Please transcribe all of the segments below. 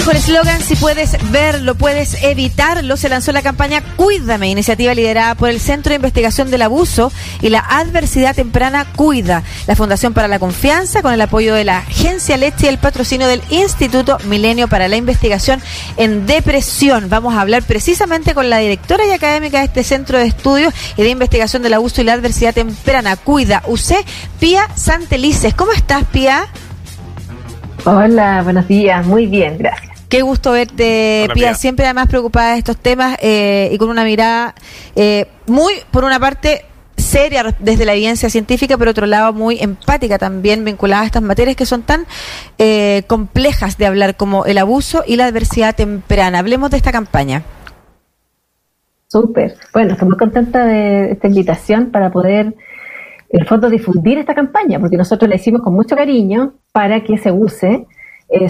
Bajo el eslogan Si puedes verlo, puedes evitarlo, se lanzó la campaña Cuídame, iniciativa liderada por el Centro de Investigación del Abuso y la Adversidad Temprana Cuida, la Fundación para la Confianza, con el apoyo de la Agencia Leche y el patrocinio del Instituto Milenio para la Investigación en Depresión. Vamos a hablar precisamente con la directora y académica de este Centro de Estudios y de Investigación del Abuso y la Adversidad Temprana Cuida, UC, Pía Santelices. ¿Cómo estás, Pía? Hola, buenos días, muy bien, gracias. Qué gusto verte, Pía. Siempre además preocupada de estos temas eh, y con una mirada eh, muy, por una parte, seria desde la evidencia científica, pero otro lado muy empática también vinculada a estas materias que son tan eh, complejas de hablar como el abuso y la adversidad temprana. Hablemos de esta campaña. Súper. Bueno, estoy muy contenta de esta invitación para poder en el fondo difundir esta campaña, porque nosotros la hicimos con mucho cariño para que se use. Eh,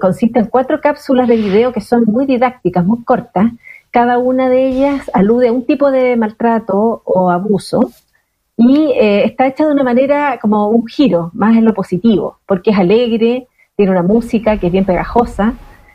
consiste en cuatro cápsulas de video que son muy didácticas, muy cortas. Cada una de ellas alude a un tipo de maltrato o abuso y eh, está hecha de una manera como un giro, más en lo positivo, porque es alegre, tiene una música que es bien pegajosa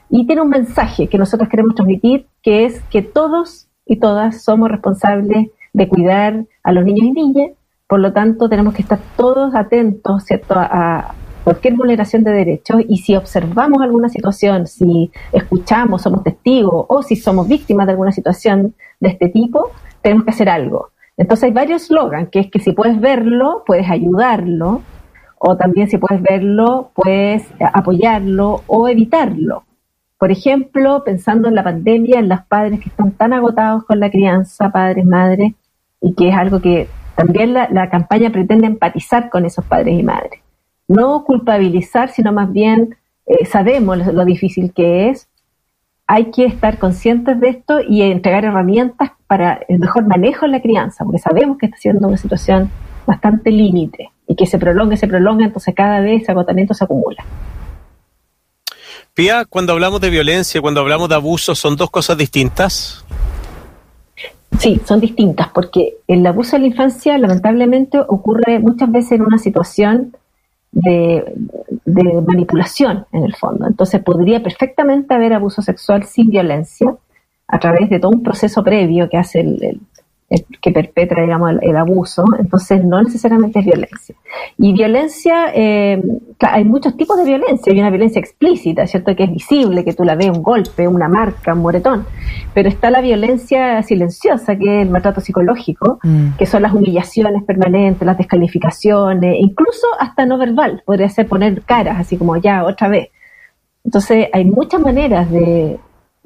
y tiene un mensaje que nosotros queremos transmitir, que es que todos y todas somos responsables de cuidar a los niños y niñas por lo tanto, tenemos que estar todos atentos ¿cierto? a, cualquier vulneración de derechos y si observamos alguna situación, si escuchamos, somos testigos o si somos víctimas de alguna situación de este tipo, tenemos que hacer algo. Entonces hay varios slogans, que es que si puedes verlo, puedes ayudarlo, o también si puedes verlo, puedes apoyarlo o evitarlo. Por ejemplo, pensando en la pandemia, en los padres que están tan agotados con la crianza, padres, madres, y que es algo que también la, campaña pretende empatizar con esos padres y madres. No culpabilizar, sino más bien eh, sabemos lo, difícil que es. Hay que estar conscientes de esto y entregar herramientas para el mejor manejo en la crianza, porque sabemos que está siendo una situación bastante límite y que se prolonga, se prolonga, entonces cada vez ese agotamiento se acumula. Pía, cuando hablamos de violencia, cuando hablamos de abuso, ¿son dos cosas distintas? Sí, son distintas, porque el abuso de la infancia lamentablemente ocurre muchas veces en una situación de, manipulación, en el fondo. Entonces podría perfectamente haber abuso sexual sin violencia a través de todo un proceso previo que hace el, que perpetra, digamos, el, abuso, entonces no necesariamente es violencia. Y violencia, eh, hay muchos tipos de violencia, hay una violencia explícita, ¿cierto? Que es visible, que tú la ves, un golpe, una marca, un moretón, pero está la violencia silenciosa, que es el maltrato psicológico, mm. que son las humillaciones permanentes, las descalificaciones, incluso hasta no verbal, podría ser poner caras, así como ya, otra vez. Entonces, hay muchas maneras de,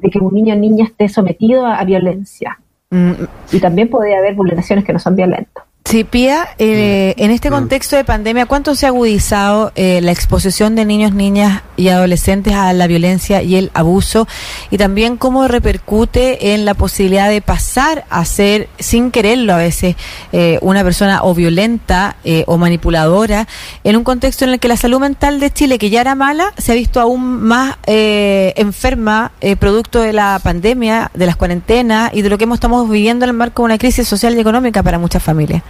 que un niño o niña esté sometido a violencia. Mm. Y también puede haber vulneraciones que no son violentas. Sí, Pía, eh, en este contexto de pandemia, ¿cuánto se ha agudizado eh, la exposición de niños, niñas y adolescentes a la violencia y el abuso? Y también cómo repercute en la posibilidad de pasar a ser, sin quererlo a veces, eh, una persona o violenta o manipuladora, en un contexto en el que la salud mental de Chile, que ya era mala, se ha visto aún más enferma producto de la pandemia, de las cuarentenas y de lo que hemos, estamos viviendo en el marco de una crisis social y económica para muchas familias.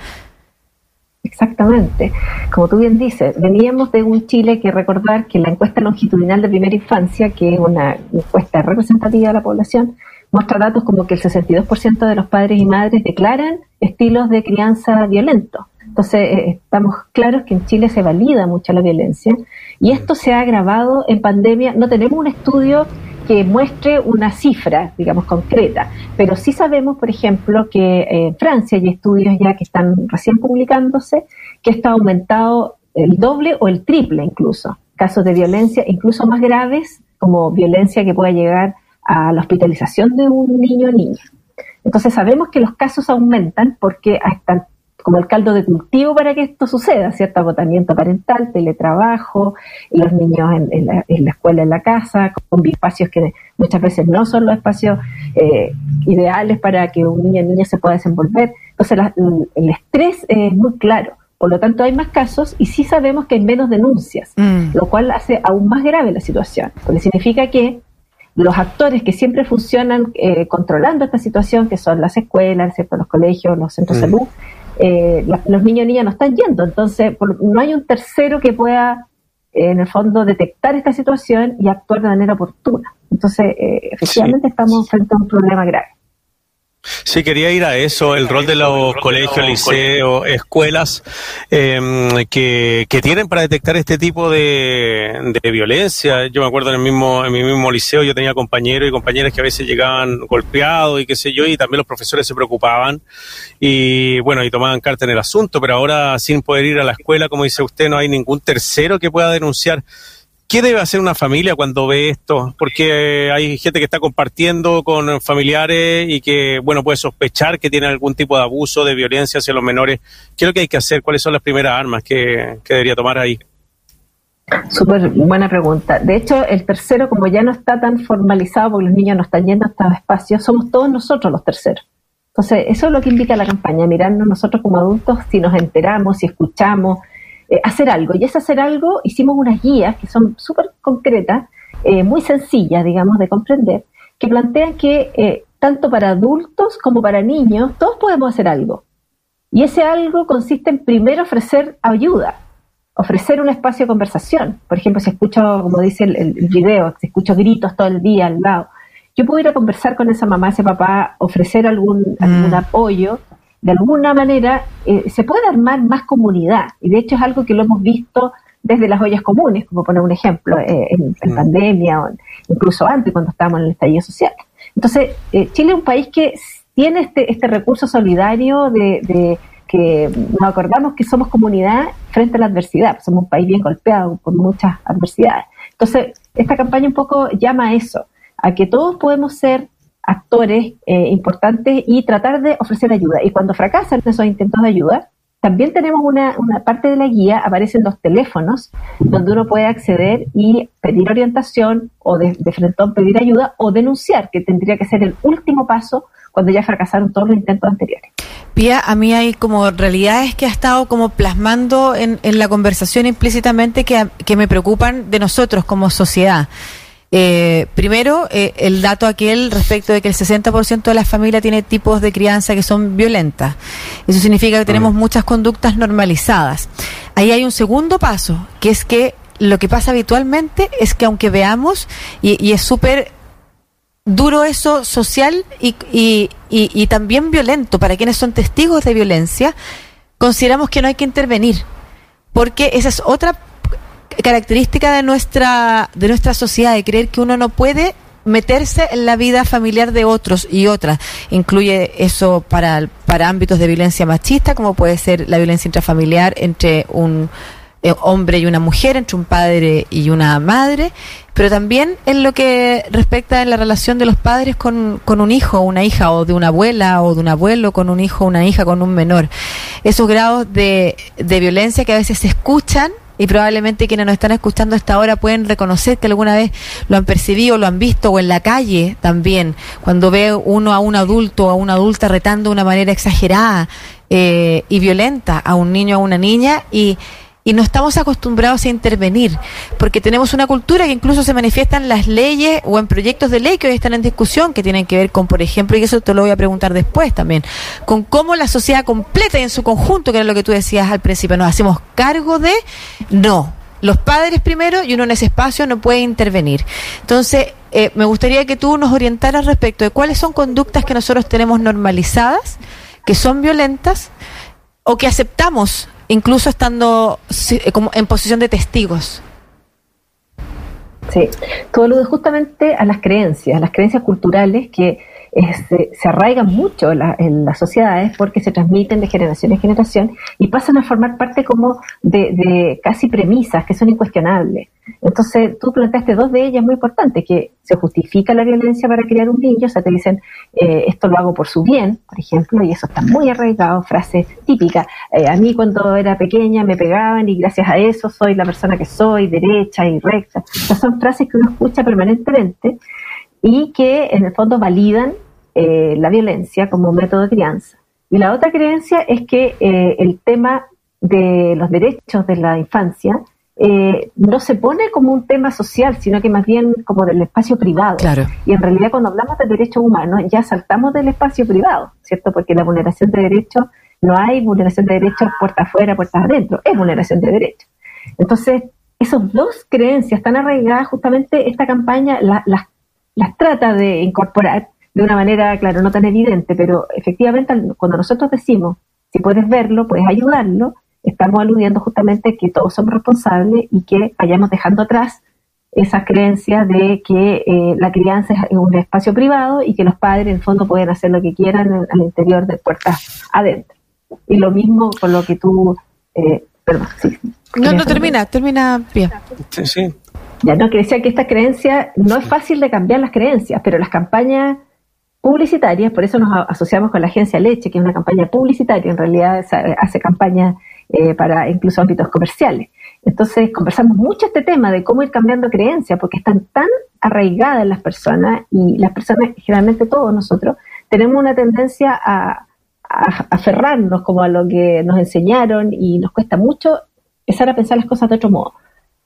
Exactamente. Como tú bien dices, veníamos de un Chile que recordar que la encuesta longitudinal de primera infancia, que es una encuesta representativa de la población, muestra datos como que el 62% de los padres y madres declaran estilos de crianza violentos. Entonces, eh, estamos claros que en Chile se valida mucho la violencia y esto se ha agravado en pandemia. No tenemos un estudio que muestre una cifra, digamos, concreta. Pero sí sabemos, por ejemplo, que en Francia hay estudios ya que están recién publicándose, que está aumentado el doble o el triple incluso, casos de violencia incluso más graves, como violencia que pueda llegar a la hospitalización de un niño o niña. Entonces sabemos que los casos aumentan porque hasta como el caldo de cultivo para que esto suceda, ¿cierto? Agotamiento parental, teletrabajo, los niños en, la, escuela, en la casa, con espacios que muchas veces no son los espacios eh, ideales para que un niño o niña se pueda desenvolver. Entonces el estrés es muy claro. Por lo tanto, hay más casos y sí sabemos que hay menos denuncias, mm. lo cual hace aún más grave la situación, porque significa que los actores que siempre funcionan eh, controlando esta situación, que son las escuelas, ¿cierto? los colegios, los centros de mm. salud, eh, los niños y niñas no están yendo, entonces no hay un tercero que pueda en el fondo, detectar esta situación y actuar de manera oportuna. Entonces, eh, efectivamente estamos frente a un problema grave. Sí, quería ir a eso, el rol de los colegios, liceos, escuelas em, que, que, tienen para detectar este tipo de, de, violencia. Yo me acuerdo en el mismo en mi mismo liceo yo tenía compañeros y compañeras que a veces llegaban golpeados y qué sé yo, y también los profesores se preocupaban y bueno, y tomaban carta en el asunto, pero ahora sin poder ir a la escuela, como dice usted, no hay ningún tercero que pueda denunciar. ¿Qué debe hacer una familia cuando ve esto? Porque hay gente que está compartiendo con familiares y que, bueno, puede sospechar que tiene algún tipo de abuso, de violencia hacia los menores. ¿Qué es lo que hay que hacer? ¿Cuáles son las primeras armas que, debería tomar ahí? Súper buena pregunta. De hecho, el tercero, como ya no está tan formalizado porque los niños no están yendo a estos espacios, somos todos nosotros los terceros. Entonces, eso es lo que invita la campaña, mirarnos nosotros como adultos, si nos enteramos, si escuchamos, eh, hacer algo. Y ese hacer algo hicimos unas guías que son súper concretas, eh, muy sencillas, digamos, de comprender, que plantean que eh, tanto para adultos como para niños, todos podemos hacer algo. Y ese algo consiste en primero ofrecer ayuda, ofrecer un espacio de conversación. Por ejemplo, si escucho, como dice el, video, si escucho gritos todo el día al lado, yo puedo ir a conversar con esa mamá, ese papá, ofrecer algún, algún mm. apoyo de alguna manera eh, se puede armar más comunidad. Y de hecho es algo que lo hemos visto desde las ollas comunes, como poner un ejemplo, eh, en, mm. pandemia o incluso antes cuando estábamos en el estallido social. Entonces, eh, Chile es un país que tiene este, este recurso solidario de, que nos acordamos que somos comunidad frente a la adversidad. Somos un país bien golpeado por muchas adversidades. Entonces, esta campaña un poco llama a eso, a que todos podemos ser actores eh, importantes y tratar de ofrecer ayuda. Y cuando fracasan esos intentos de ayuda, también tenemos una, una, parte de la guía, aparecen los teléfonos donde uno puede acceder y pedir orientación o de, de frente pedir ayuda o denunciar, que tendría que ser el último paso cuando ya fracasaron todos los intentos anteriores. Pía, a mí hay como realidades que ha estado como plasmando en, en la conversación implícitamente que, que me preocupan de nosotros como sociedad. Eh, primero, eh, el dato aquel respecto de que el 60% de las familias tiene tipos de crianza que son violentas. Eso significa que tenemos muchas conductas normalizadas. Ahí hay un segundo paso, que es que lo que pasa habitualmente es que aunque veamos, y, es súper duro eso social y, y, y también violento para quienes son testigos de violencia, consideramos que no hay que intervenir, porque esa es otra característica de nuestra, de nuestra sociedad, de creer que uno no puede meterse en la vida familiar de otros y otras. Incluye eso para, para ámbitos de violencia machista, como puede ser la violencia intrafamiliar entre un eh, hombre y una mujer, entre un padre y una madre, pero también en lo que respecta en la relación de los padres con, con un hijo o una hija, o de una abuela o de un abuelo con un hijo o una hija con un menor. Esos grados de, de violencia que a veces se escuchan y probablemente quienes nos están escuchando hasta ahora pueden reconocer que alguna vez lo han percibido, lo han visto o en la calle también, cuando ve uno a un adulto o a una adulta retando de una manera exagerada eh, y violenta a un niño o a una niña y y no estamos acostumbrados a intervenir, porque tenemos una cultura que incluso se manifiesta en las leyes o en proyectos de ley que hoy están en discusión, que tienen que ver con, por ejemplo, y eso te lo voy a preguntar después también, con cómo la sociedad completa y en su conjunto, que era lo que tú decías al principio, nos hacemos cargo de, no, los padres primero y uno en ese espacio no puede intervenir. Entonces, eh, me gustaría que tú nos orientaras respecto de cuáles son conductas que nosotros tenemos normalizadas, que son violentas o que aceptamos incluso estando eh, como en posición de testigos. Sí, lo de justamente a las creencias, a las creencias culturales que se, arraigan mucho en las sociedades porque se transmiten de generación en generación y pasan a formar parte como de, casi premisas que son incuestionables. Entonces, tú planteaste dos de ellas muy importantes, que se justifica la violencia para criar un niño, o sea, te dicen, eh, esto lo hago por su bien, por ejemplo, y eso está muy arraigado, frase típica, eh, a mí cuando era pequeña me pegaban y gracias a eso soy la persona que soy, derecha y recta. Estas son frases que uno escucha permanentemente y que en el fondo validan eh, la violencia como método de crianza. Y la otra creencia es que eh, el tema de los derechos de la infancia eh, no se pone como un tema social, sino que más bien como del espacio privado. Y en realidad cuando hablamos de derechos humanos ya saltamos del espacio privado, ¿cierto? Porque la vulneración de derechos, no hay vulneración de derechos puerta afuera, puertas adentro, es vulneración de derechos. Entonces, esas dos creencias tan arraigadas, justamente esta campaña las trata de incorporar de una manera, claro, no tan evidente, pero efectivamente cuando nosotros decimos, si puedes verlo, puedes ayudarlo, estamos aludiendo justamente que todos somos responsables y que vayamos dejando atrás esa creencia de que eh, la crianza es un espacio privado y que los padres en el fondo pueden hacer lo que quieran al interior de puertas adentro. Y lo mismo con lo que tú... Eh, perdón, sí. No, no, termina, termina bien. Sí, sí. Ya no, que decía que esta creencia, no es fácil de cambiar las creencias, pero las campañas publicitarias, por eso nos asociamos con la agencia Leche, que es una campaña publicitaria, en realidad hace campaña eh, para incluso ámbitos comerciales. Entonces conversamos mucho este tema de cómo ir cambiando creencias, porque están tan arraigadas las personas y las personas, generalmente todos nosotros, tenemos una tendencia a, a aferrarnos como a lo que nos enseñaron y nos cuesta mucho empezar a pensar las cosas de otro modo.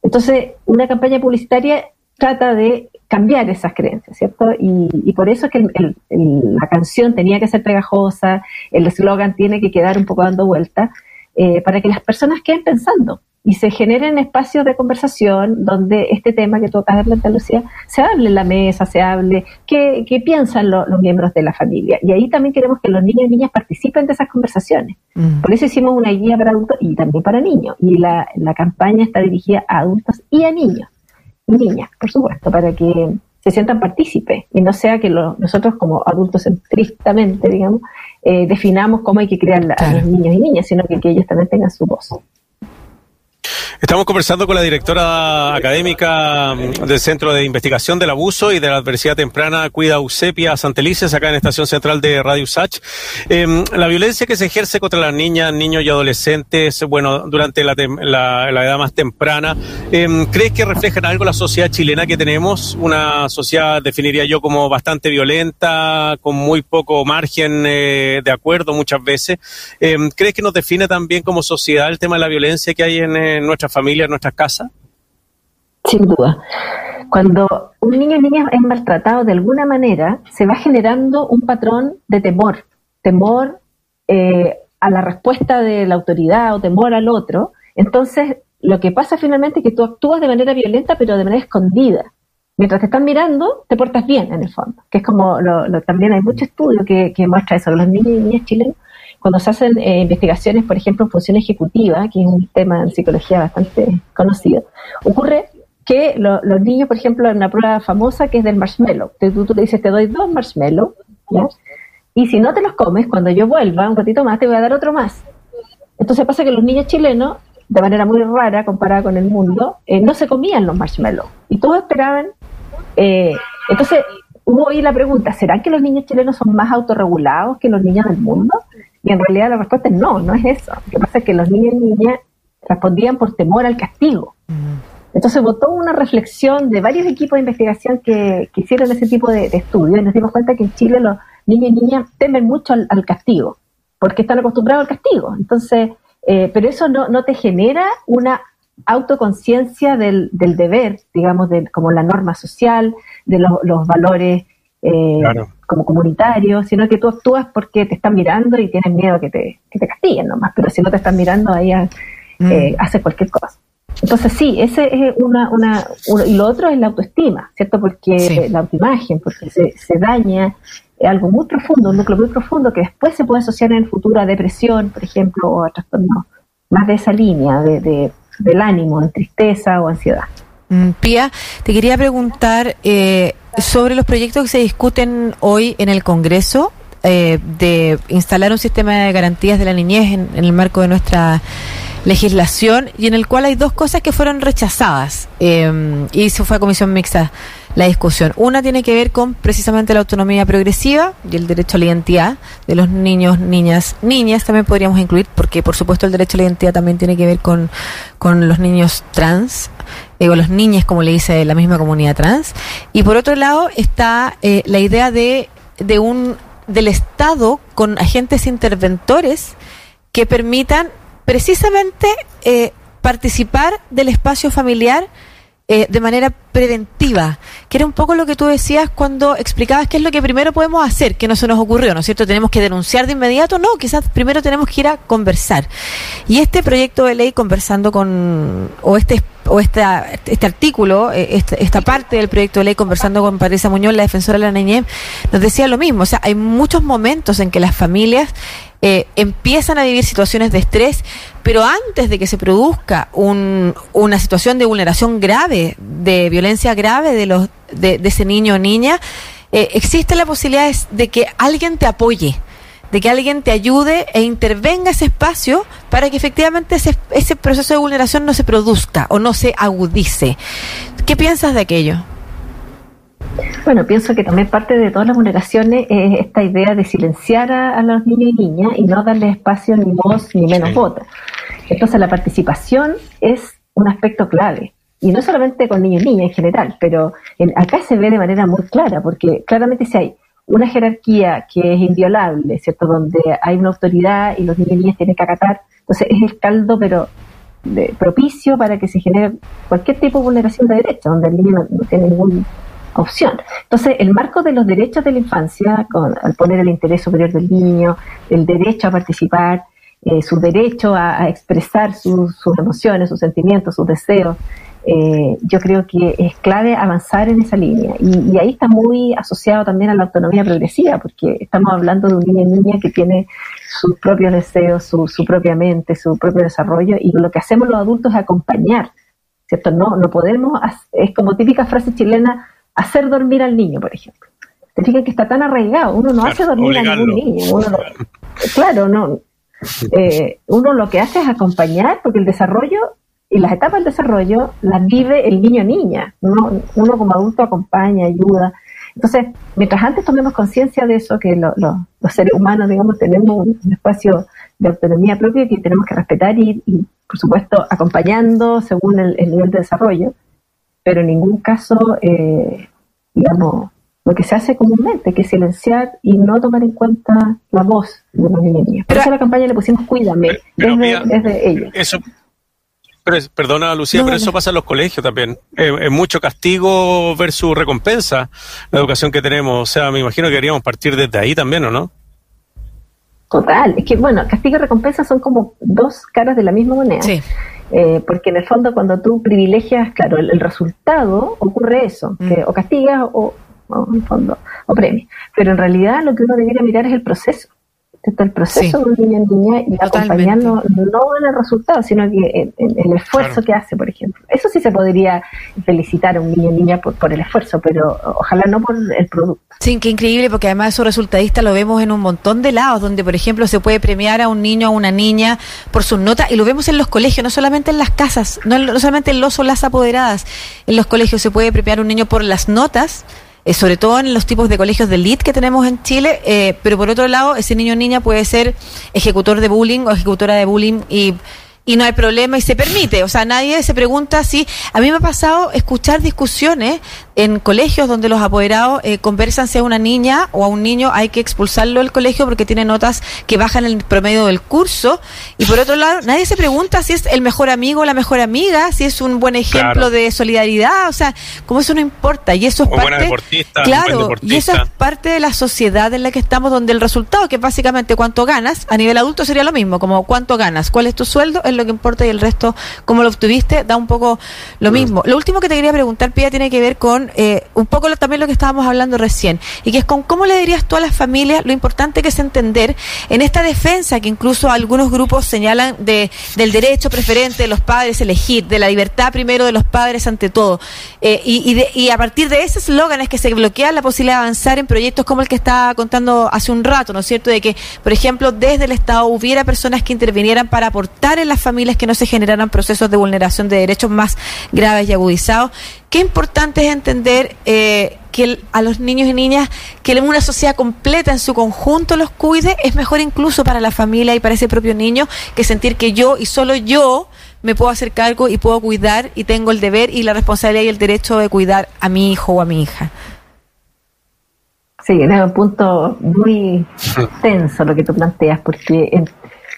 Entonces, una campaña publicitaria trata de cambiar esas creencias, ¿cierto? Y, por eso es que la canción tenía que ser pegajosa, el eslogan tiene que quedar un poco dando vuelta, eh, para que las personas queden pensando y se generen espacios de conversación donde este tema que tú acabas de plantear, Lucía, se hable en la mesa, se hable, qué, piensan los miembros de la familia. Y ahí también queremos que los niños y niñas participen de esas conversaciones. Mm. Por eso hicimos una guía para adultos y también para niños. Y la, la campaña está dirigida a adultos y a niños niñas, por supuesto, para que se sientan partícipes y no sea que nosotros como adultos estrictamente, digamos, eh, definamos cómo hay que crear a los niños y niñas, sino que, que ellos también tengan su voz. Estamos conversando con la directora académica mm, del Centro de Investigación del Abuso y de la Adversidad Temprana, Cuida Eusepia Santelices, acá en Estación Central de Radio Sach. Em, la violencia que se ejerce contra las niñas, niños y adolescentes, bueno, durante la, edad más temprana, eh, ¿crees que reflejan algo la sociedad chilena que tenemos? Una sociedad, definiría yo, como bastante violenta, con muy poco margen eh, de acuerdo muchas veces. Em, ¿Crees que nos define también como sociedad el tema de la violencia que hay en, en nuestra familia, en nuestras casas? Sin duda. Cuando un niño o niña es maltratado de alguna manera, se va generando un patrón de temor, temor eh, a la respuesta de la autoridad o temor al otro. Entonces, lo que pasa finalmente es que tú actúas de manera violenta, pero de manera escondida. Mientras te están mirando, te portas bien, en el fondo. Que es como, lo, también hay mucho estudio que, que muestra eso. Los niños y niñas chilenos cuando se hacen eh, investigaciones, por ejemplo, en función ejecutiva, que es un tema en psicología bastante conocido, ocurre que los niños, por ejemplo, en una prueba famosa que es del marshmallow, tú, tú le dices, te doy dos marshmallows, y si no te los comes, cuando yo vuelva un ratito más, te voy a dar otro más. Entonces pasa que los niños chilenos, de manera muy rara comparada con el mundo, eh, no se comían los marshmallows. Y todos esperaban. Eh, entonces hubo ahí la pregunta, ¿será que los niños chilenos son más autorregulados que los niños del mundo? Y en realidad la respuesta es no, no es eso. Lo que pasa es que los niños y niñas respondían por temor al castigo. Mm. Entonces votó una reflexión de varios equipos de investigación que, hicieron ese tipo de, estudios y nos dimos cuenta que en Chile los niños y niñas temen mucho al, castigo, porque están acostumbrados al castigo. Entonces, eh, pero eso no, no te genera una autoconciencia del, del deber, digamos, de, como la norma social, de los valores eh, como comunitario, sino que tú actúas porque te están mirando y tienes miedo que te, que te castiguen nomás, pero si no te están mirando ahí mm. eh, hace cualquier cosa. Entonces sí, ese es una, una, y lo otro es la autoestima, ¿cierto? Porque la autoimagen, porque se, se daña algo muy profundo, un núcleo muy profundo que después se puede asociar en el futuro a depresión, por ejemplo, o a trastornos más de esa línea, de, de del ánimo, de tristeza o ansiedad. Mm, Pía, te quería preguntar, eh, sobre los proyectos que se discuten hoy en el Congreso eh, de instalar un sistema de garantías de la niñez en, el marco de nuestra legislación y en el cual hay dos cosas que fueron rechazadas eh, y se fue a comisión mixta la discusión. Una tiene que ver con precisamente la autonomía progresiva y el derecho a la identidad de los niños, niñas, niñas también podríamos incluir, porque por supuesto el derecho a la identidad también tiene que ver con, con los niños trans, digo, los niños, como le dice la misma comunidad trans. Y por otro lado está eh, la idea de, de un del Estado con agentes interventores que permitan precisamente eh, participar del espacio familiar eh, de manera preventiva, que era un poco lo que tú decías cuando explicabas qué es lo que primero podemos hacer, que no se nos ocurrió, ¿no es cierto? Tenemos que denunciar de inmediato, no, quizás primero tenemos que ir a conversar. Y este proyecto de ley conversando con, o este o esta, este artículo, eh, esta, parte del proyecto de ley, conversando con Patricia Muñoz, la defensora de la niñez, nos decía lo mismo. O sea, hay muchos momentos en que las familias eh, empiezan a vivir situaciones de estrés, pero antes de que se produzca una situación de vulneración grave, de violencia grave de, los, de, ese niño o niña, eh, existe la posibilidad de que alguien te apoye de que alguien te ayude e intervenga ese espacio para que efectivamente ese, ese proceso de vulneración no se produzca o no se agudice. ¿Qué piensas de aquello? Bueno, pienso que también parte de todas las vulneraciones es esta idea de silenciar a, los niños y niñas y no darle espacio ni voz ni menos voz. Entonces la participación es un aspecto clave. Y no solamente con niños y niñas en general, pero acá se ve de manera muy clara, porque claramente si hay una jerarquía que es inviolable, ¿cierto? Donde hay una autoridad y los niños y niñas tienen que acatar. Entonces es el caldo, pero propicio para que se genere cualquier tipo de vulneración de derechos, donde el niño no, tiene ninguna opción. Entonces, el marco de los derechos de la infancia, con, al poner el interés superior del niño, el derecho a participar, eh, su derecho a, expresar sus emociones, sus sentimientos, sus deseos, eh, yo creo que es clave avanzar en esa línea. Y, ahí está muy asociado también a la autonomía progresiva, porque estamos hablando de un niño y niña que tiene sus propios deseos, su, su propia mente, su propio desarrollo, y lo que hacemos los adultos es acompañar, ¿cierto? No, no podemos, es como típica frase chilena, hacer dormir al niño, por ejemplo. Te fijas que está tan arraigado, uno no hace dormir a ningún niño. claro, no. Eh, uno lo que hace es acompañar, porque el desarrollo y las etapas del desarrollo las vive el niño niña. Uno, uno como adulto acompaña, ayuda. Entonces, mientras antes tomemos conciencia de eso, que los seres humanos, digamos, tenemos un, espacio de autonomía propia que tenemos que respetar y, por supuesto, acompañando según el, nivel de desarrollo, pero en ningún caso, eh, digamos, lo que se hace comúnmente, que es silenciar y no tomar en cuenta la voz de los niños y. Por eso a la campaña le pusimos Cuídame, desde, desde ellos. Eso, pero perdona, Lucía, pero eso pasa en los colegios también. Es, mucho castigo versus recompensa la educación que tenemos. O sea, me imagino que deberíamos partir desde ahí también, ¿o no? Total. Es que, bueno, castigo y recompensa son como dos caras de la misma moneda. Sí. Eh, porque en el fondo, cuando tú privilegias, claro, el, resultado, ocurre eso, mm. que o castigas o, o, en fondo, o premias. Pero en realidad lo que uno debería mirar es el proceso el proceso de un niño y acompañarlo no en el resultado, sino que en, el esfuerzo que hace, por ejemplo. Eso sí se podría felicitar a un niño en niña por, por, el esfuerzo, pero ojalá no por el producto. Sí, qué increíble, porque además eso resultadista lo vemos en un montón de lados, donde, por ejemplo, se puede premiar a un niño o a una niña por sus notas, y lo vemos en los colegios, no solamente en las casas, no, no solamente en los o las apoderadas, en los colegios se puede premiar a un niño por las notas eh, sobre todo en los tipos de colegios de elite que tenemos en Chile, eh, pero por otro lado, ese niño o niña puede ser ejecutor de bullying o ejecutora de bullying y y no hay problema y se permite. O sea, nadie se pregunta si. A mí me ha pasado escuchar discusiones en colegios donde los apoderados eh, conversan si a una niña o a un niño hay que expulsarlo del colegio porque tiene notas que bajan el promedio del curso. Y por otro lado, nadie se pregunta si es el mejor amigo o la mejor amiga, si es un buen ejemplo de solidaridad. O sea, como eso no importa. Y eso es parte. claro, y eso es parte de la sociedad en la que estamos, donde el resultado, que es básicamente cuánto ganas, a nivel adulto sería lo mismo, como cuánto ganas, cuál es tu sueldo, lo que importa y el resto, como lo obtuviste, da un poco lo mismo. Lo último que te quería preguntar, Pia, tiene que ver con eh, un poco también lo que estábamos hablando recién, y que es con cómo le dirías tú a las familias lo importante que es entender en esta defensa que incluso algunos grupos señalan de, del derecho preferente de los padres elegir, de la libertad primero de los padres ante todo. Eh, y, y, a partir de ese eslogan es que se bloquea la posibilidad de avanzar en proyectos como el que estaba contando hace un rato, ¿no es cierto? De que, por ejemplo, desde el Estado hubiera personas que intervinieran para aportar en las familias que no se generaran procesos de vulneración de derechos más graves y agudizados. Qué importante es entender eh, que a los niños y niñas, que una sociedad completa en su conjunto los cuide, es mejor incluso para la familia y para ese propio niño que sentir que yo y solo yo me puedo hacer cargo y puedo cuidar y tengo el deber y la responsabilidad y el derecho de cuidar a mi hijo o a mi hija. Sí, es un punto muy tenso lo que tú planteas, porque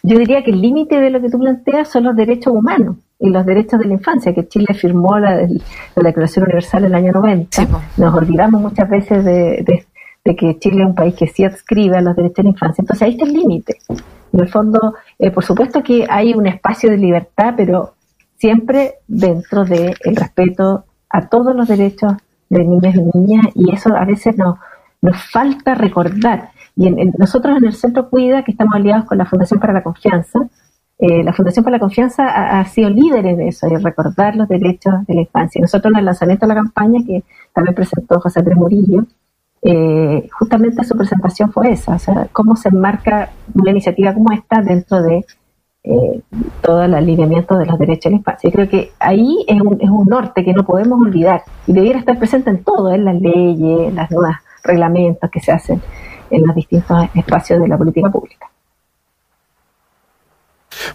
yo diría que el límite de lo que tú planteas son los derechos humanos y los derechos de la infancia, que Chile firmó la, Declaración Universal en el año 90. Nos olvidamos muchas veces de, que Chile es un país que sí adscribe a los derechos de la infancia. Entonces ahí está el límite. En el fondo, eh, por supuesto que hay un espacio de libertad, pero siempre dentro del el respeto a todos los derechos de niños y niñas, y eso a veces nos, nos falta recordar. Y nosotros en el Centro Cuida, que estamos aliados con la Fundación para la Confianza, eh, la Fundación para la Confianza ha, sido líder en eso, en recordar los derechos de la infancia. Nosotros en el lanzamiento de la campaña, que también presentó José Andrés Murillo, eh, justamente su presentación fue esa, o sea, cómo se enmarca una iniciativa como esta dentro de eh, todo el alineamiento de los derechos de la infancia. Y creo que ahí es un, es un norte que no podemos olvidar y debiera estar presente en todo, en las leyes, en los nuevos reglamentos que se hacen en los distintos espacios de la política pública.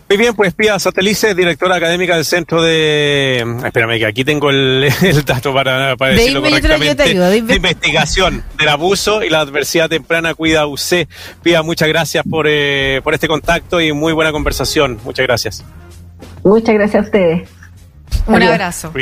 Muy bien, pues Pía Satelice, directora académica del Centro de... Espérame, que aquí tengo el, dato para, para decirlo correctamente. de, investigación del abuso y la adversidad temprana Cuida UC. Pía, muchas gracias por, eh, por este contacto y muy buena conversación. Muchas gracias. Muchas gracias a ustedes. Un abrazo.